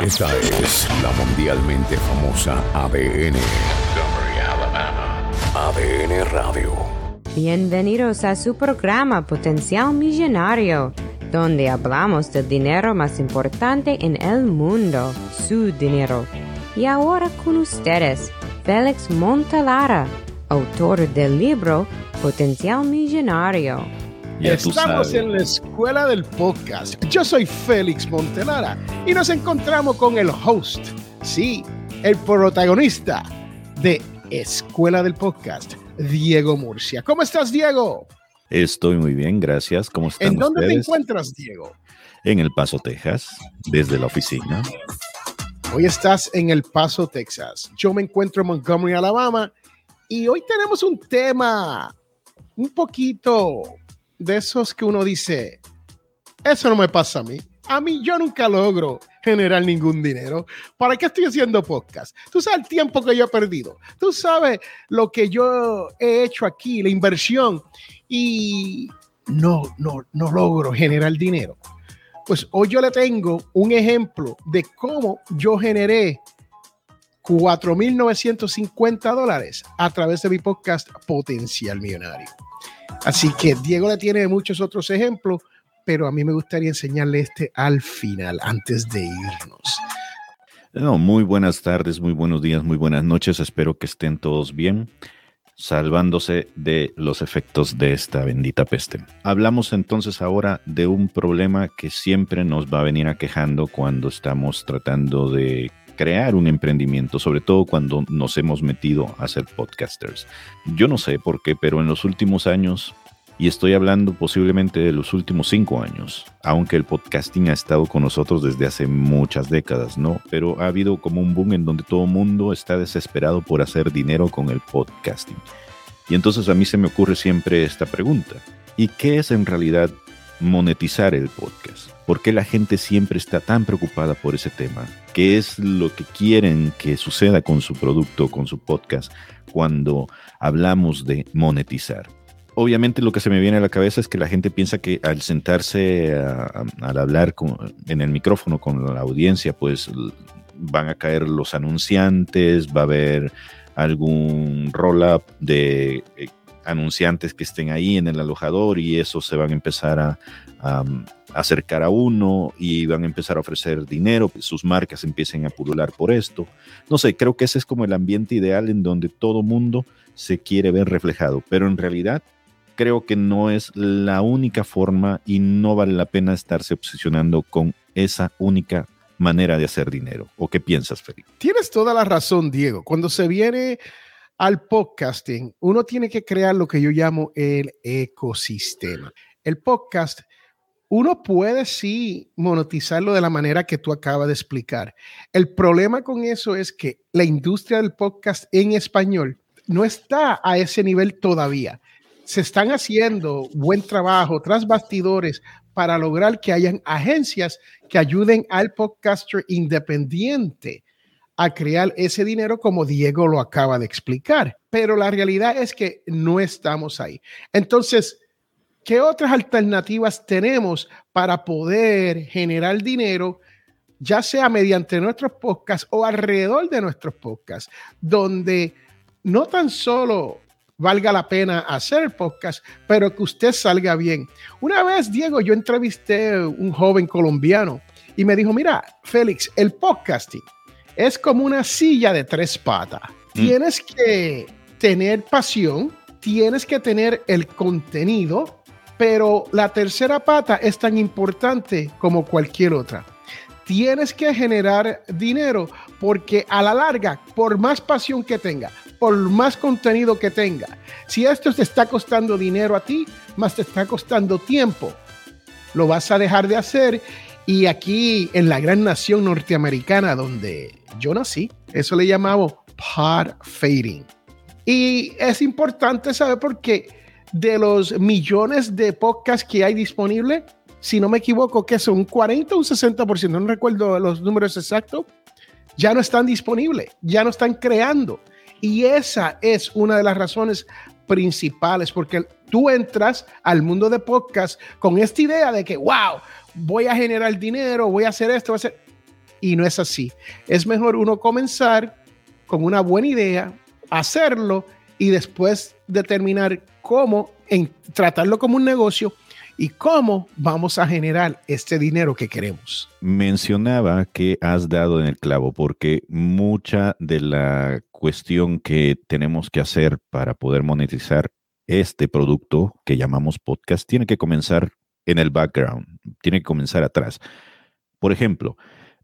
Esta es la mundialmente famosa ADN. ADN Radio. Bienvenidos a su programa Potencial Millonario, donde hablamos del dinero más importante en el mundo, su dinero. Y ahora con ustedes, Félix Montalara, autor del libro Potencial Millonario. Estamos en la escuela del podcast. Yo soy Félix Montelara y nos encontramos con el host, sí, el protagonista de Escuela del Podcast, Diego Murcia. ¿Cómo estás, Diego? Estoy muy bien, gracias. ¿Cómo están ¿En dónde te encuentras, Diego? En El Paso, Texas, desde la oficina. Hoy estás en El Paso, Texas. Yo me encuentro en Montgomery, Alabama, y hoy tenemos un tema un poquito de esos que uno dice, eso no me pasa a mí. A mí yo nunca logro generar ningún dinero. ¿Para qué estoy haciendo podcast? Tú sabes el tiempo que yo he perdido. Tú sabes lo que yo he hecho aquí, la inversión, y no, no, no logro generar dinero. Pues hoy yo le tengo un ejemplo de cómo yo generé 4.950 dólares a través de mi podcast Potencial Millonario. Así que Diego le tiene muchos otros ejemplos, pero a mí me gustaría enseñarle este al final, antes de irnos. No, muy buenas tardes, muy buenos días, muy buenas noches. Espero que estén todos bien, salvándose de los efectos de esta bendita peste. Hablamos entonces ahora de un problema que siempre nos va a venir aquejando cuando estamos tratando de crear un emprendimiento, sobre todo cuando nos hemos metido a ser podcasters. Yo no sé por qué, pero en los últimos años, y estoy hablando posiblemente de los últimos cinco años, aunque el podcasting ha estado con nosotros desde hace muchas décadas, ¿no? Pero ha habido como un boom en donde todo mundo está desesperado por hacer dinero con el podcasting. Y entonces a mí se me ocurre siempre esta pregunta. ¿Y qué es en realidad monetizar el podcast? ¿Por qué la gente siempre está tan preocupada por ese tema? ¿Qué es lo que quieren que suceda con su producto, con su podcast, cuando hablamos de monetizar? Obviamente lo que se me viene a la cabeza es que la gente piensa que al sentarse a, al hablar en el micrófono con la audiencia, pues van a caer los anunciantes, va a haber algún roll-up de eh, anunciantes que estén ahí en el alojador y eso se van a empezar a, acercar a uno y van a empezar a ofrecer dinero, sus marcas empiecen a pulular por esto. No sé, creo que ese es como el ambiente ideal en donde todo mundo se quiere ver reflejado, pero en realidad creo que no es la única forma y no vale la pena estarse obsesionando con esa única manera de hacer dinero. ¿O qué piensas, Felipe? Tienes toda la razón, Diego. Cuando se viene al podcasting, uno tiene que crear lo que yo llamo el ecosistema. El podcast uno puede sí monetizarlo de la manera que tú acabas de explicar. El problema con eso es que la industria del podcast en español no está a ese nivel todavía. Se están haciendo buen trabajo tras bastidores para lograr que hayan agencias que ayuden al podcaster independiente a crear ese dinero como Diego lo acaba de explicar. Pero la realidad es que no estamos ahí. Entonces, ¿qué otras alternativas tenemos para poder generar dinero, ya sea mediante nuestros podcasts o alrededor de nuestros podcasts, donde no tan solo valga la pena hacer el podcast, pero que usted salga bien? Una vez, Diego, yo entrevisté a un joven colombiano y me dijo, mira, Félix, el podcasting es como una silla de tres patas. Mm. Tienes que tener pasión, tienes que tener el contenido, pero la tercera pata es tan importante como cualquier otra. Tienes que generar dinero porque a la larga, por más pasión que tenga, por más contenido que tenga, si esto te está costando dinero a ti, más te está costando tiempo, lo vas a dejar de hacer. Y aquí en la gran nación norteamericana donde yo nací, eso le llamamos pod fading. Y es importante saber por qué de los millones de podcasts que hay disponibles, si no me equivoco, que son un 40 o un 60%, no recuerdo los números exactos, ya no están disponibles, ya no están creando. Y esa es una de las razones principales, porque tú entras al mundo de podcast con esta idea de que, wow, voy a generar dinero, voy a hacer esto, voy a hacer... y no es así. Es mejor uno comenzar con una buena idea, hacerlo y después determinar cómo en, tratarlo como un negocio y cómo vamos a generar este dinero que queremos. Mencionaba que has dado en el clavo porque mucha de la cuestión que tenemos que hacer para poder monetizar este producto que llamamos podcast tiene que comenzar en el background, tiene que comenzar atrás. Por ejemplo,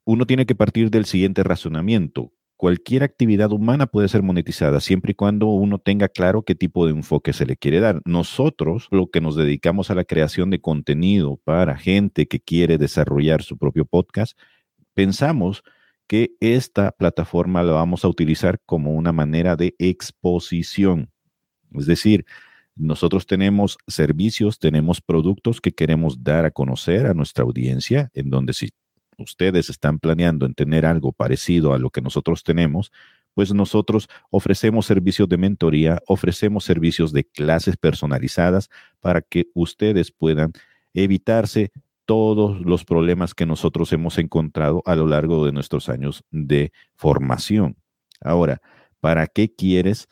uno tiene que partir del siguiente razonamiento cualquier actividad humana puede ser monetizada siempre y cuando uno tenga claro qué tipo de enfoque se le quiere dar. Nosotros, lo que nos dedicamos a la creación de contenido para gente que quiere desarrollar su propio podcast, pensamos que esta plataforma la vamos a utilizar como una manera de exposición. Es decir, nosotros tenemos servicios, tenemos productos que queremos dar a conocer a nuestra audiencia, en donde si ustedes están planeando en tener algo parecido a lo que nosotros tenemos, pues nosotros ofrecemos servicios de mentoría, ofrecemos servicios de clases personalizadas para que ustedes puedan evitarse todos los problemas que nosotros hemos encontrado a lo largo de nuestros años de formación. Ahora, ¿para qué quieres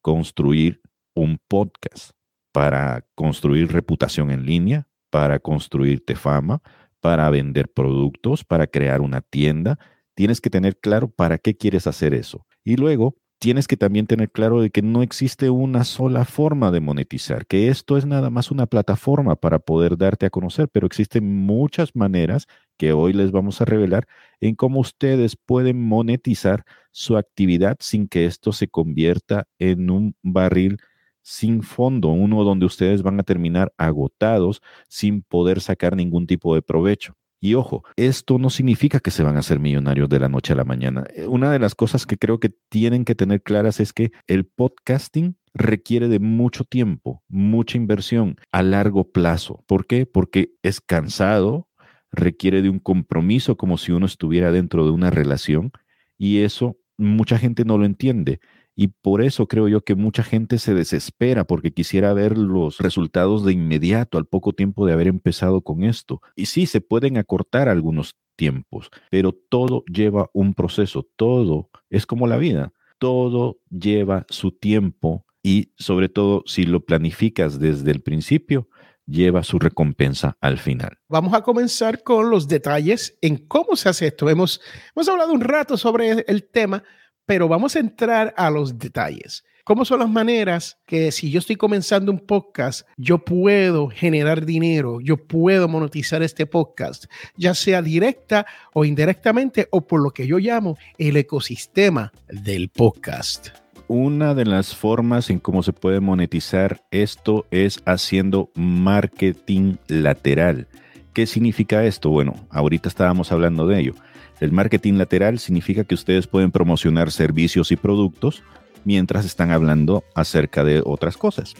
construir un podcast? ¿Para construir reputación en línea? ¿Para construirte fama? Para vender productos, para crear una tienda. Tienes que tener claro para qué quieres hacer eso. Y luego tienes que también tener claro de que no existe una sola forma de monetizar, que esto es nada más una plataforma para poder darte a conocer, pero existen muchas maneras que hoy les vamos a revelar en cómo ustedes pueden monetizar su actividad sin que esto se convierta en un barril sin fondo, uno donde ustedes van a terminar agotados sin poder sacar ningún tipo de provecho. Y ojo, esto no significa que se van a hacer millonarios de la noche a la mañana. Eh, una de las cosas que creo que tienen que tener claras es que el podcasting requiere de mucho tiempo, mucha inversión a largo plazo. ¿Por qué? Porque es cansado, requiere de un compromiso como si uno estuviera dentro de una relación y eso mucha gente no lo entiende. Y por eso creo yo que mucha gente se desespera porque quisiera ver los resultados de inmediato al poco tiempo de haber empezado con esto. Y sí, se pueden acortar algunos tiempos, pero todo lleva un proceso, todo es como la vida, todo lleva su tiempo y sobre todo si lo planificas desde el principio, lleva su recompensa al final. Vamos a comenzar con los detalles en cómo se hace esto. Hemos, hemos hablado un rato sobre el tema, pero vamos a entrar a los detalles. ¿Cómo son las maneras que si yo estoy comenzando un podcast, yo puedo generar dinero, yo puedo monetizar este podcast, ya sea directa o indirectamente o por lo que yo llamo el ecosistema del podcast? Una de las formas en cómo se puede monetizar esto es haciendo marketing lateral. ¿Qué significa esto? Bueno, ahorita estábamos hablando de ello el marketing lateral significa que ustedes pueden promocionar servicios y productos mientras están hablando acerca de otras cosas,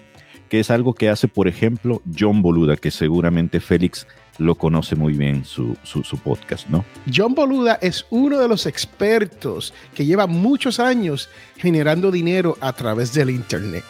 que es algo que hace, por ejemplo, John Boluda, que seguramente Félix lo conoce muy bien su, su, podcast, ¿no? John Boluda es uno de los expertos que lleva muchos años generando dinero a través del Internet.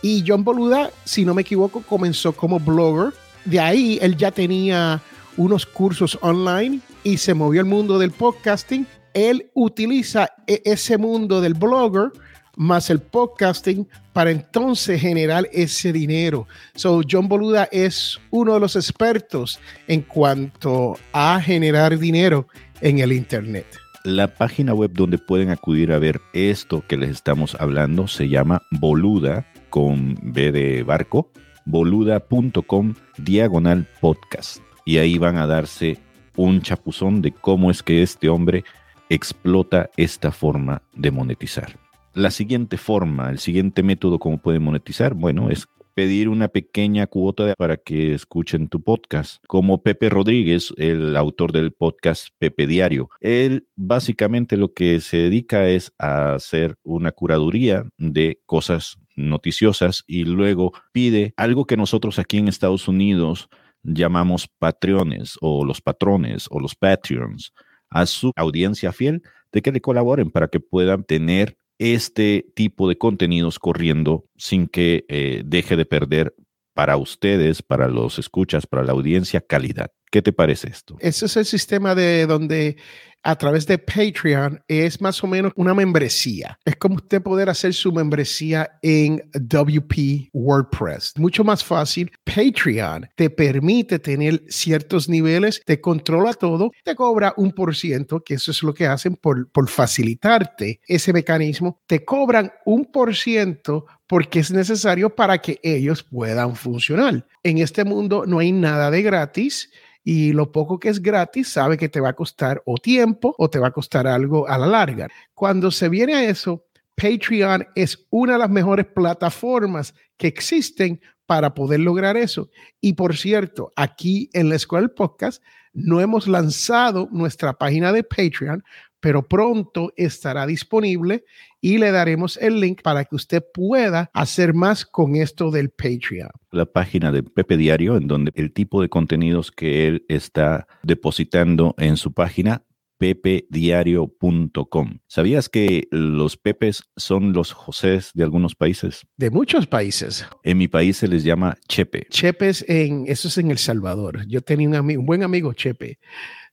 Y John Boluda, si no me equivoco, comenzó como blogger. De ahí él ya tenía unos cursos online y se movió al mundo del podcasting, él utiliza e-, ese mundo del blogger más el podcasting para entonces generar ese dinero. So, John Boluda es uno de los expertos en cuanto a generar dinero en el Internet. La página web donde pueden acudir a ver esto que les estamos hablando se llama Boluda con B de barco, boluda.com diagonal podcast. Y ahí van a darse un chapuzón de cómo es que este hombre explota esta forma de monetizar. La siguiente forma, el siguiente método como puede monetizar, bueno, es pedir una pequeña cuota para que escuchen tu podcast, como Pepe Rodríguez, el autor del podcast Pepe Diario. Él básicamente lo que se dedica es a hacer una curaduría de cosas noticiosas y luego pide algo que nosotros aquí en Estados Unidos llamamos patrones o los patrones o los patreons a su audiencia fiel de que le colaboren para que puedan tener este tipo de contenidos corriendo sin que eh, deje de perder para ustedes, para los escuchas, para la audiencia, calidad. ¿Qué te parece esto? Ese es el sistema de donde a través de Patreon es más o menos una membresía. Es como usted poder hacer su membresía en WP WordPress. Mucho más fácil. Patreon te permite tener ciertos niveles, te controla todo, te cobra un por ciento, que eso es lo que hacen por, por facilitarte ese mecanismo. Te cobran un por ciento porque es necesario para que ellos puedan funcionar. En este mundo no hay nada de gratis y lo poco que es gratis sabe que te va a costar o tiempo o te va a costar algo a la larga. Cuando se viene a eso, Patreon es una de las mejores plataformas que existen para poder lograr eso. Y por cierto, aquí en la Escuela del Podcast no hemos lanzado nuestra página de Patreon, pero pronto estará disponible y le daremos el link para que usted pueda hacer más con esto del Patreon. La página de Pepe Diario, en donde el tipo de contenidos que él está depositando en su página pepediario.com. ¿Sabías que los Pepes son los Josés de algunos países? De muchos países. En mi país se les llama Chepe. Chepes en, eso es en El Salvador. Yo tenía un, amigo, un buen amigo Chepe,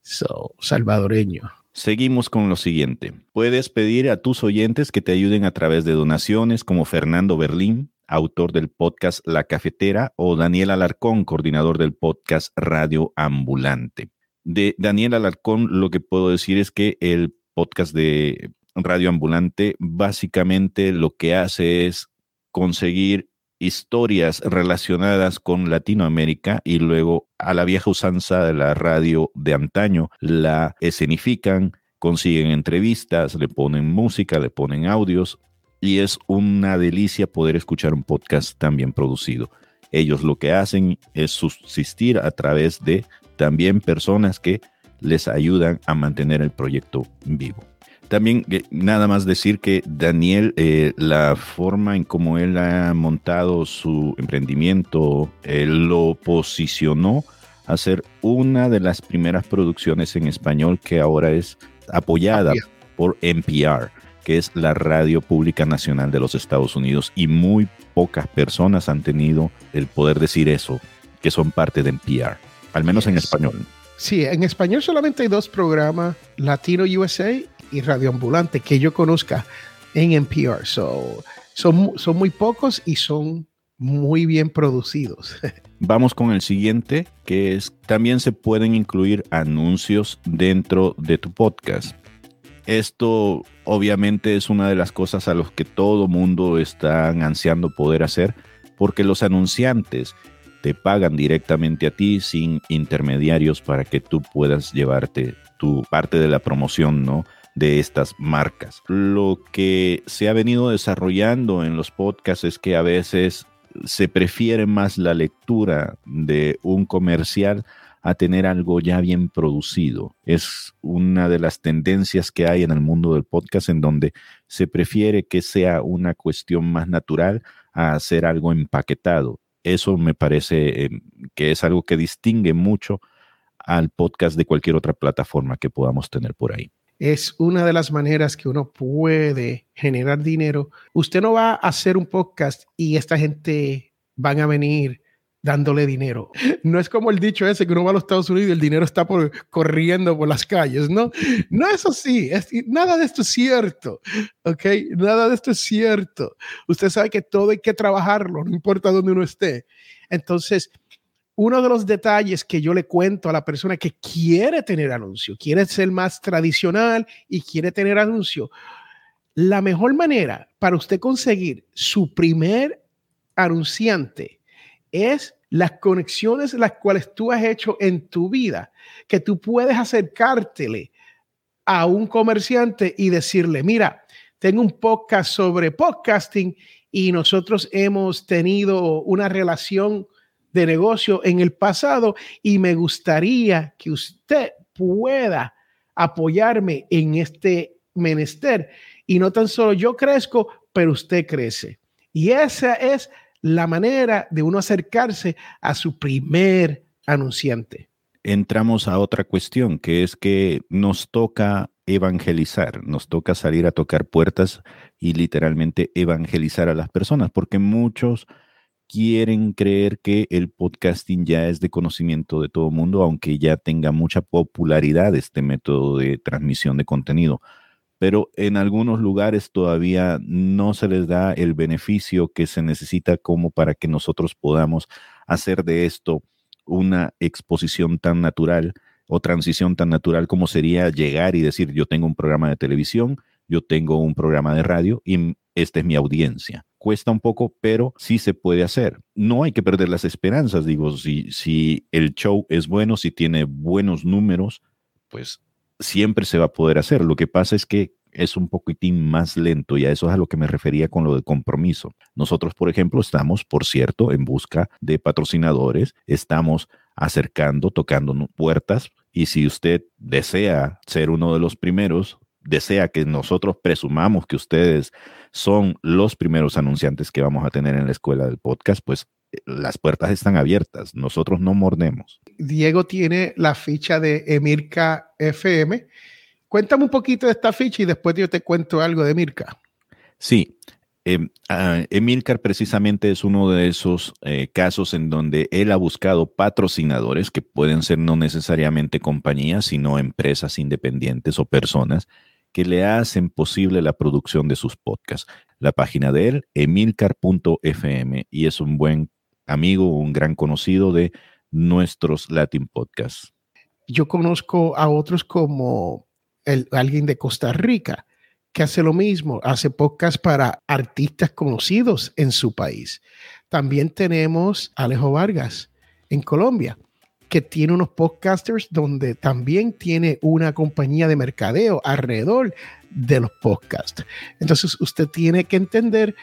so, salvadoreño. Seguimos con lo siguiente. Puedes pedir a tus oyentes que te ayuden a través de donaciones como Fernando Berlín, autor del podcast La Cafetera, o Daniel Alarcón, coordinador del podcast Radio Ambulante. De Daniel Alarcón, lo que puedo decir es que el podcast de Radio Ambulante básicamente lo que hace es conseguir historias relacionadas con Latinoamérica y luego a la vieja usanza de la radio de antaño la escenifican, consiguen entrevistas, le ponen música, le ponen audios y es una delicia poder escuchar un podcast tan bien producido. Ellos lo que hacen es subsistir a través de también personas que les ayudan a mantener el proyecto vivo. También nada más decir que Daniel, eh, la forma en cómo él ha montado su emprendimiento, él lo posicionó a ser una de las primeras producciones en español que ahora es apoyada por NPR, que es la radio pública nacional de los Estados Unidos. Y muy pocas personas han tenido el poder decir eso, que son parte de NPR, al menos en español. Sí, en español solamente hay dos programas, Latino USA y radioambulante que yo conozca en NPR. So, son, son muy pocos y son muy bien producidos. Vamos con el siguiente, que es también se pueden incluir anuncios dentro de tu podcast. Esto obviamente es una de las cosas a los que todo mundo está ansiando poder hacer, porque los anunciantes te pagan directamente a ti sin intermediarios para que tú puedas llevarte tu parte de la promoción, ¿no? De estas marcas. Lo que se ha venido desarrollando en los podcasts es que a veces se prefiere más la lectura de un comercial a tener algo ya bien producido. Es una de las tendencias que hay en el mundo del podcast en donde se prefiere que sea una cuestión más natural a hacer algo empaquetado. Eso me parece eh, que es algo que distingue mucho al podcast de cualquier otra plataforma que podamos tener por ahí es una de las maneras que uno puede generar dinero. Usted no va a hacer un podcast y esta gente van a venir dándole dinero. No es como el dicho ese que uno va a los Estados Unidos y el dinero está por, corriendo por las calles, ¿no? No es así, es, nada de esto es cierto, ¿ok? Nada de esto es cierto. Usted sabe que todo hay que trabajarlo, no importa dónde uno esté. Entonces, uno de los detalles que yo le cuento a la persona que quiere tener anuncio, quiere ser más tradicional y quiere tener anuncio, la mejor manera para usted conseguir su primer anunciante es las conexiones las cuales tú has hecho en tu vida, que tú puedes acercártele a un comerciante y decirle, mira, tengo un podcast sobre podcasting y nosotros hemos tenido una relación de negocio en el pasado y me gustaría que usted pueda apoyarme en este menester. Y no tan solo yo crezco, pero usted crece. Y esa es la manera de uno acercarse a su primer anunciante. Entramos a otra cuestión, que es que nos toca evangelizar, nos toca salir a tocar puertas y literalmente evangelizar a las personas, porque muchos quieren creer que el podcasting ya es de conocimiento de todo el mundo, aunque ya tenga mucha popularidad este método de transmisión de contenido. Pero en algunos lugares todavía no se les da el beneficio que se necesita como para que nosotros podamos hacer de esto una exposición tan natural o transición tan natural como sería llegar y decir, yo tengo un programa de televisión, yo tengo un programa de radio y esta es mi audiencia. Cuesta un poco, pero sí se puede hacer. No hay que perder las esperanzas, digo, si, si el show es bueno, si tiene buenos números, pues siempre se va a poder hacer. Lo que pasa es que es un poquitín más lento y a eso es a lo que me refería con lo de compromiso. Nosotros, por ejemplo, estamos, por cierto, en busca de patrocinadores, estamos acercando, tocando puertas y si usted desea ser uno de los primeros, desea que nosotros presumamos que ustedes son los primeros anunciantes que vamos a tener en la escuela del podcast, pues eh, las puertas están abiertas, nosotros no mordemos. Diego tiene la ficha de Emirca FM Cuéntame un poquito de esta ficha y después yo te cuento algo de Emilcar. Sí, em, ah, Emilcar precisamente es uno de esos eh, casos en donde él ha buscado patrocinadores que pueden ser no necesariamente compañías, sino empresas independientes o personas que le hacen posible la producción de sus podcasts. La página de él, emilcar.fm, y es un buen amigo, un gran conocido de nuestros Latin Podcasts. Yo conozco a otros como alguien de Costa Rica que hace lo mismo, hace podcast para artistas conocidos en su país. También tenemos Alejo Vargas en Colombia, que tiene unos podcasters donde también tiene una compañía de mercadeo alrededor de los podcasts. Entonces usted tiene que entender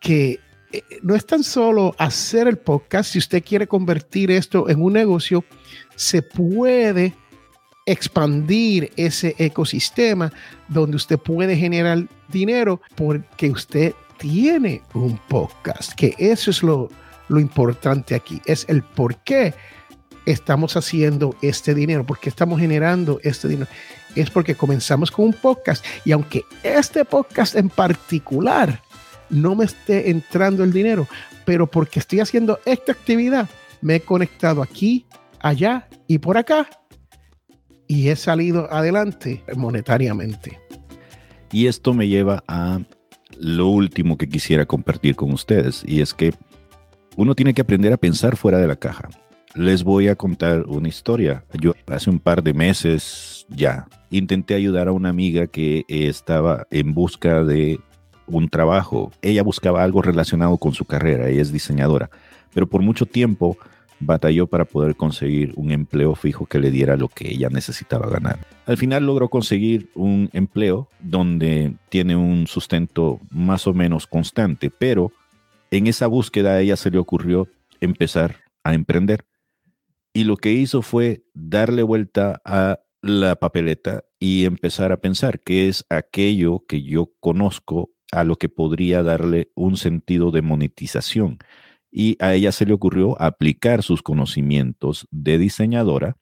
que eh, no es tan solo hacer el podcast, si usted quiere convertir esto en un negocio, se puede expandir ese ecosistema donde usted puede generar dinero porque usted tiene un podcast, que eso es lo, lo importante aquí, es el por qué estamos haciendo este dinero, porque estamos generando este dinero. Es porque comenzamos con un podcast y aunque este podcast en particular no me esté entrando el dinero, pero porque estoy haciendo esta actividad, me he conectado aquí, allá y por acá y he salido adelante monetariamente. Y esto me lleva a lo último que quisiera compartir con ustedes, y es que uno tiene que aprender a pensar fuera de la caja. Les voy a contar una historia. Yo hace un par de meses ya intenté ayudar a una amiga que estaba en busca de un trabajo. Ella buscaba algo relacionado con su carrera, ella es diseñadora, pero por mucho tiempo batalló para poder conseguir un empleo fijo que le diera lo que ella necesitaba ganar. Al final logró conseguir un empleo donde tiene un sustento más o menos constante, pero en esa búsqueda a ella se le ocurrió empezar a emprender. Y lo que hizo fue darle vuelta a la papeleta y empezar a pensar qué es aquello que yo conozco a lo que podría darle un sentido de monetización y a ella se le ocurrió aplicar sus conocimientos de diseñadora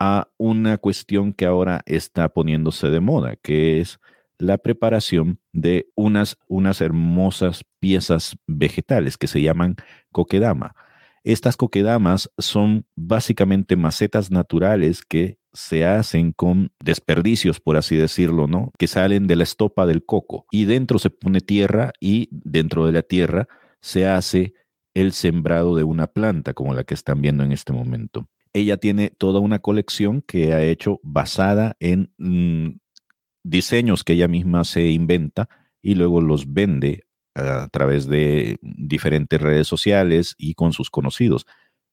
a una cuestión que ahora está poniéndose de moda, que es la preparación de unas, unas hermosas piezas vegetales que se llaman coquedama. Estas coquedamas son básicamente macetas naturales que se hacen con desperdicios, por así decirlo, ¿no? Que salen de la estopa del coco y dentro se pone tierra y dentro de la tierra se hace el sembrado de una planta como la que están viendo en este momento. Ella tiene toda una colección que ha hecho basada en mm, diseños que ella misma se inventa y luego los vende a través de diferentes redes sociales y con sus conocidos.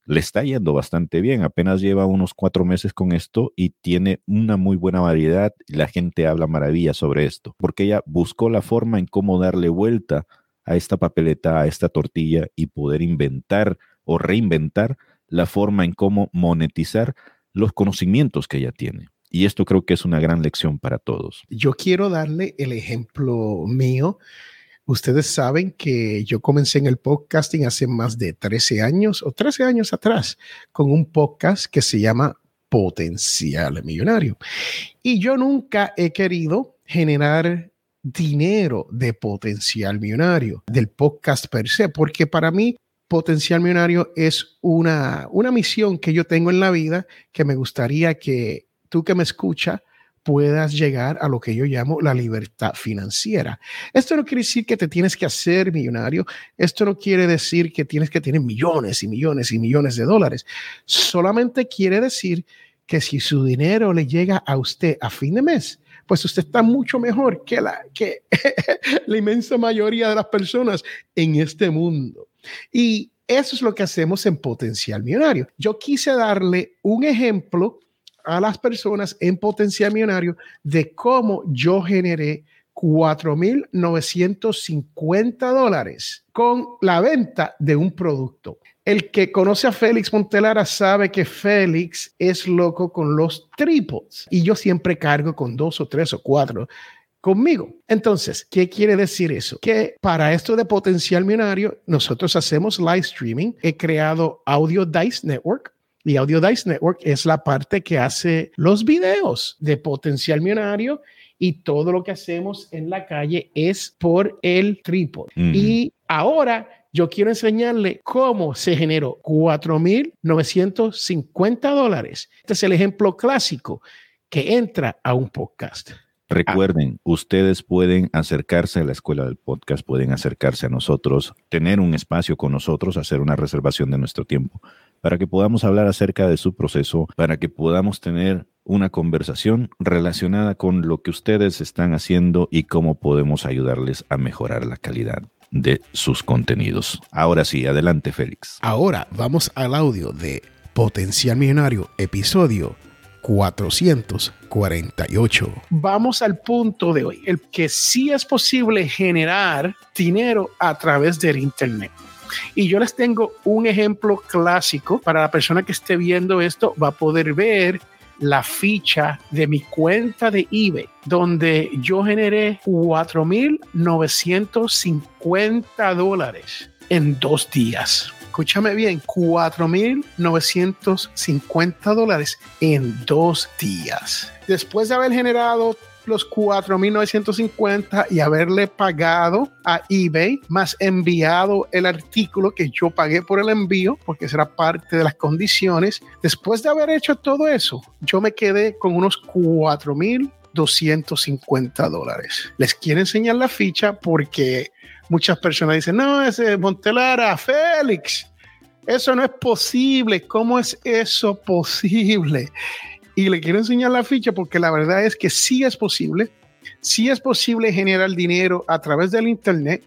Le está yendo bastante bien, apenas lleva unos cuatro meses con esto y tiene una muy buena variedad. La gente habla maravilla sobre esto, porque ella buscó la forma en cómo darle vuelta a esta papeleta, a esta tortilla y poder inventar o reinventar la forma en cómo monetizar los conocimientos que ella tiene. Y esto creo que es una gran lección para todos. Yo quiero darle el ejemplo mío. Ustedes saben que yo comencé en el podcasting hace más de 13 años o 13 años atrás con un podcast que se llama Potencial Millonario. Y yo nunca he querido generar dinero de potencial millonario, del podcast per se, porque para mí Potencial Millonario es una, una misión que yo tengo en la vida que me gustaría que tú que me escuchas puedas llegar a lo que yo llamo la libertad financiera. Esto no quiere decir que te tienes que hacer millonario, esto no quiere decir que tienes que tener millones y millones y millones de dólares, solamente quiere decir que si su dinero le llega a usted a fin de mes, pues usted está mucho mejor que la, que la inmensa mayoría de las personas en este mundo. Y eso es lo que hacemos en Potencial Millonario. Yo quise darle un ejemplo a las personas en potencial millonario de cómo yo generé 4.950 dólares con la venta de un producto. El que conoce a Félix Montelara sabe que Félix es loco con los trípodes y yo siempre cargo con dos o tres o cuatro conmigo. Entonces, ¿qué quiere decir eso? Que para esto de potencial millonario, nosotros hacemos live streaming. He creado Audio Dice Network, y Audio Dice Network es la parte que hace los videos de potencial millonario y todo lo que hacemos en la calle es por el trípode. Y ahora yo quiero enseñarle cómo se generó 4.950 dólares. Este es el ejemplo clásico que entra a un podcast. Recuerden, ustedes pueden acercarse a la escuela del podcast, pueden acercarse a nosotros, tener un espacio con nosotros, hacer una reservación de nuestro tiempo para que podamos hablar acerca de su proceso, para que podamos tener una conversación relacionada con lo que ustedes están haciendo y cómo podemos ayudarles a mejorar la calidad de sus contenidos. Ahora sí, adelante Félix. Ahora vamos al audio de Potencial Millonario, episodio 448. Vamos al punto de hoy, el que sí es posible generar dinero a través del Internet. Y yo les tengo un ejemplo clásico para la persona que esté viendo esto, va a poder ver la ficha de mi cuenta de eBay, donde yo generé 4.950 dólares en dos días. Escúchame bien, 4.950 dólares en dos días. Después de haber generado los 4.950 y haberle pagado a eBay, más enviado el artículo que yo pagué por el envío, porque será parte de las condiciones. Después de haber hecho todo eso, yo me quedé con unos 4.250 dólares. Les quiero enseñar la ficha porque muchas personas dicen, no, ese Montelara, Félix. Eso no es posible. ¿Cómo es eso posible? Y le quiero enseñar la ficha porque la verdad es que sí es posible, sí es posible generar dinero a través del Internet.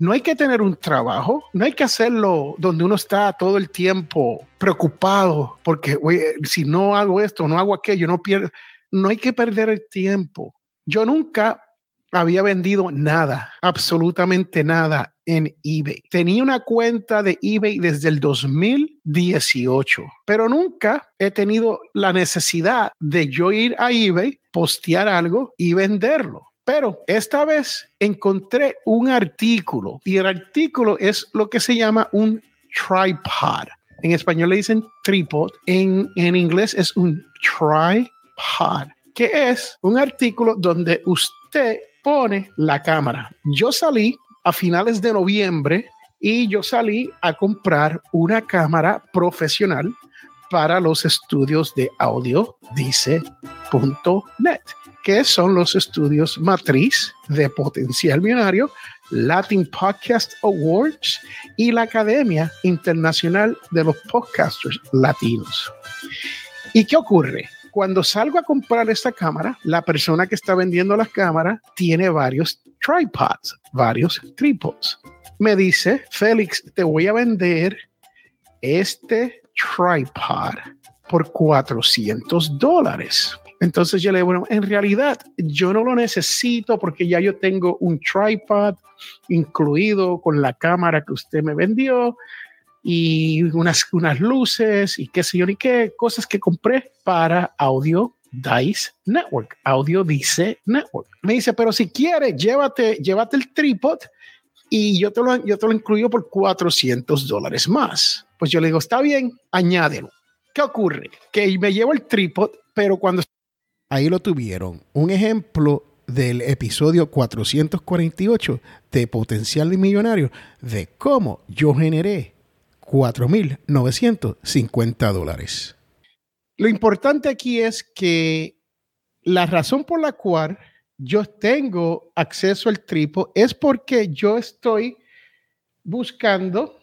No hay que tener un trabajo, no hay que hacerlo donde uno está todo el tiempo preocupado porque si no hago esto, no hago aquello, no pierdo. No hay que perder el tiempo. Yo nunca había vendido nada, absolutamente nada en eBay. Tenía una cuenta de eBay desde el 2018, pero nunca he tenido la necesidad de yo ir a eBay, postear algo y venderlo. Pero esta vez encontré un artículo y el artículo es lo que se llama un tripod. En español le dicen tripod, en, en inglés es un tripod, que es un artículo donde usted pone la cámara. Yo salí a finales de noviembre y yo salí a comprar una cámara profesional para los estudios de audio dice.net, que son los estudios matriz de Potencial Millonario, Latin Podcast Awards y la Academia Internacional de los Podcasters Latinos. ¿Y qué ocurre? cuando salgo a comprar esta cámara, la persona que está vendiendo las cámaras tiene varios tripods, varios trípods. Me dice, Félix, te voy a vender este tripod por 400 dólares. Entonces yo le digo, bueno, en realidad yo no lo necesito porque ya yo tengo un tripod incluido con la cámara que usted me vendió y unas, unas luces y qué sé yo ni qué, cosas que compré para Audio Dice Network, Audio Dice Network. Me dice, pero si quieres, llévate, llévate el trípode y yo te, lo, yo te lo incluyo por 400 dólares más. Pues yo le digo, está bien, añádelo. ¿Qué ocurre? Que me llevo el trípode, pero cuando... Ahí lo tuvieron. Un ejemplo del episodio 448 de Potencial de Millonario, de cómo yo generé 4.950 dólares. Lo importante aquí es que la razón por la cual yo tengo acceso al tripo es porque yo estoy buscando,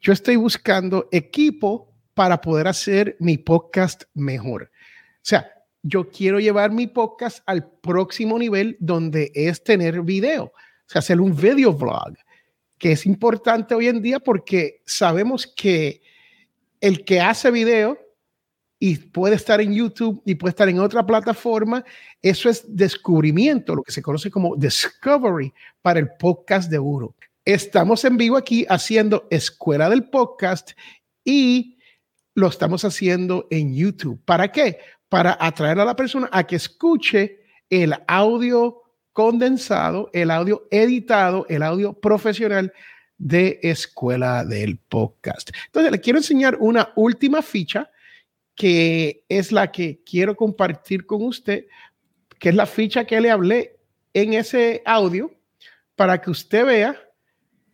yo estoy buscando equipo para poder hacer mi podcast mejor. O sea, yo quiero llevar mi podcast al próximo nivel donde es tener video, o sea, hacer un video vlog, que es importante hoy en día porque sabemos que el que hace video y puede estar en YouTube y puede estar en otra plataforma, eso es descubrimiento, lo que se conoce como discovery para el podcast de uno. Estamos en vivo aquí haciendo Escuela del Podcast y lo estamos haciendo en YouTube. ¿Para qué? Para atraer a la persona a que escuche el audio condensado, el audio editado, el audio profesional de Escuela del Podcast. Entonces, le quiero enseñar una última ficha que es la que quiero compartir con usted, que es la ficha que le hablé en ese audio, para que usted vea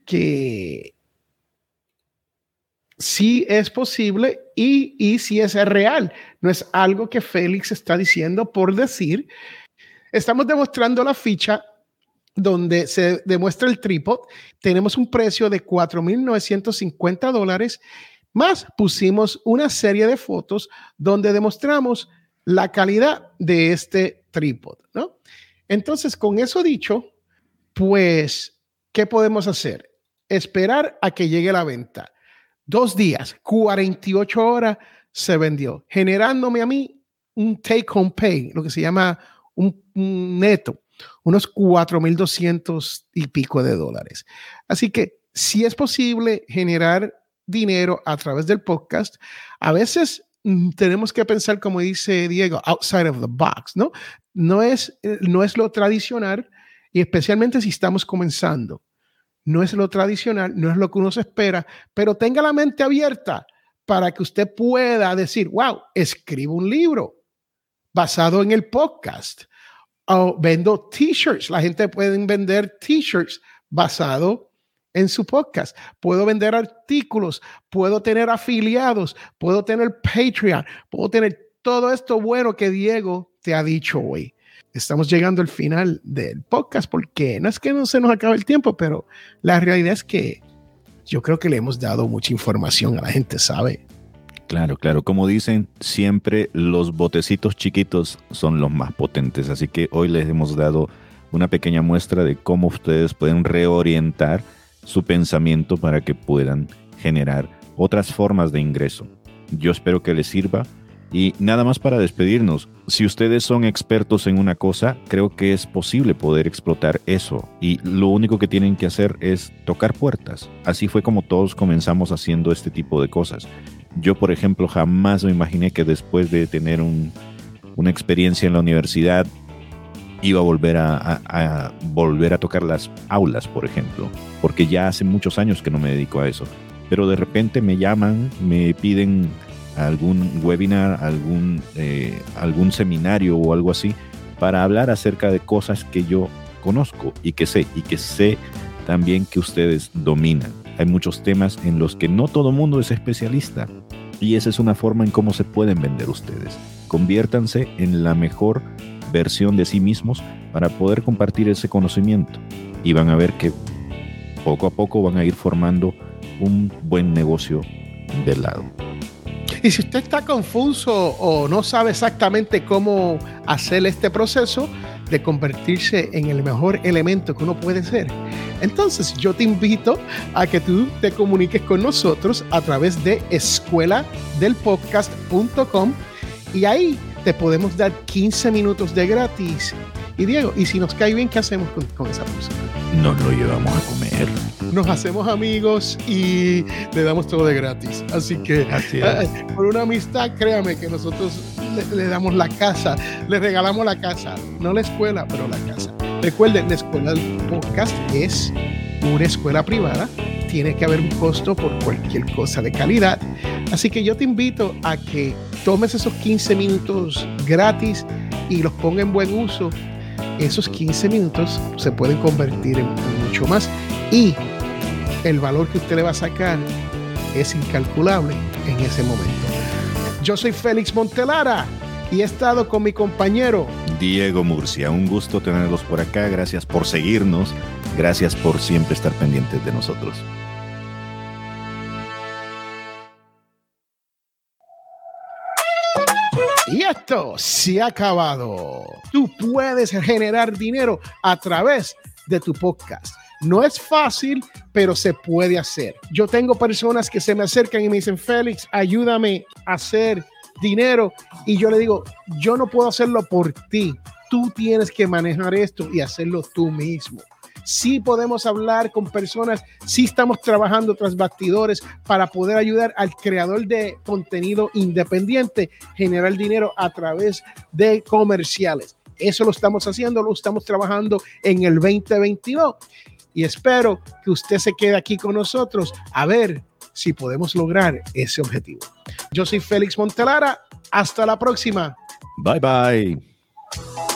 que sí es posible y, y si es real. No es algo que Félix está diciendo por decir. Estamos demostrando la ficha donde se demuestra el trípode. Tenemos un precio de 4.950 dólares, más pusimos una serie de fotos donde demostramos la calidad de este trípode, ¿no? Entonces, con eso dicho, pues, ¿qué podemos hacer? Esperar a que llegue la venta dos días, 48 horas se vendió, generándome a mí un take home pay, lo que se llama un, neto, unos 4.200 y pico de dólares. Así que si es posible generar dinero a través del podcast, a veces mm, tenemos que pensar, como dice Diego, outside of the box, ¿no? No es, eh, no es lo tradicional y especialmente si estamos comenzando no es lo tradicional, no es lo que uno se espera, pero tenga la mente abierta para que usted pueda decir, wow, escribo un libro basado en el podcast. O vendo t-shirts. La gente puede vender t-shirts basado en su podcast. Puedo vender artículos, puedo tener afiliados, puedo tener Patreon, puedo tener todo esto bueno que Diego te ha dicho hoy estamos llegando al final del podcast porque no es que no se nos acabe el tiempo, pero la realidad es que yo creo que le hemos dado mucha información a la gente, ¿sabe? Claro, claro. Como dicen, siempre los botecitos chiquitos son los más potentes. Así que hoy les hemos dado una pequeña muestra de cómo ustedes pueden reorientar su pensamiento para que puedan generar otras formas de ingreso. Yo espero que les sirva y nada más para despedirnos, si ustedes son expertos en una cosa, creo que es posible poder explotar eso. Y lo único que tienen que hacer es tocar puertas. Así fue como todos comenzamos haciendo este tipo de cosas. Yo, por ejemplo, jamás me imaginé que después de tener una experiencia en la universidad, iba a volver a, volver a tocar las aulas, por ejemplo, porque ya hace muchos años que no me dedico a eso. Pero de repente me llaman, me piden algún webinar, algún, eh, algún seminario o algo así, para hablar acerca de cosas que yo conozco y que sé, y que sé también que ustedes dominan. Hay muchos temas en los que no todo mundo es especialista y esa es una forma en cómo se pueden vender ustedes. Conviértanse en la mejor versión de sí mismos para poder compartir ese conocimiento y van a ver que poco a poco van a ir formando un buen negocio del lado. Y si usted está confuso o no sabe exactamente cómo hacer este proceso de convertirse en el mejor elemento que uno puede ser, entonces yo te invito a que tú te comuniques con nosotros a través de escueladelpodcast.com y ahí te podemos dar 15 minutos de gratis. Y Diego, ¿y si nos cae bien, qué hacemos con, esa persona? Nos lo llevamos a comer nos hacemos amigos y le damos todo de gratis. Así que eh, por una amistad, créame que nosotros le, damos la casa, le regalamos la casa, no la escuela, pero la casa. Recuerden, la escuela del podcast es una escuela privada, tiene que haber un costo por cualquier cosa de calidad. Así que yo te invito a que tomes esos 15 minutos gratis y los ponga en buen uso. Esos 15 minutos se pueden convertir en mucho más. Y el valor que usted le va a sacar es incalculable en ese momento. Yo soy Félix Montelara y he estado con mi compañero Diego Murcia. Un gusto tenerlos por acá. Gracias por seguirnos. Gracias por siempre estar pendientes de nosotros. Y esto se ha acabado. Tú puedes generar dinero a través de tu podcast. No es fácil, pero se puede hacer. Yo tengo personas que se me acercan y me dicen, Félix, ayúdame a hacer dinero. Y yo le digo, yo no puedo hacerlo por ti. Tú tienes que manejar esto y hacerlo tú mismo sí podemos hablar con personas, sí estamos trabajando tras bastidores para poder ayudar al creador de contenido independiente generar dinero a través de comerciales. Eso lo estamos haciendo, lo estamos trabajando en el 2022 y espero que usted se quede aquí con nosotros a ver si podemos lograr ese objetivo. Yo soy Félix Montelara. Hasta la próxima. Bye bye.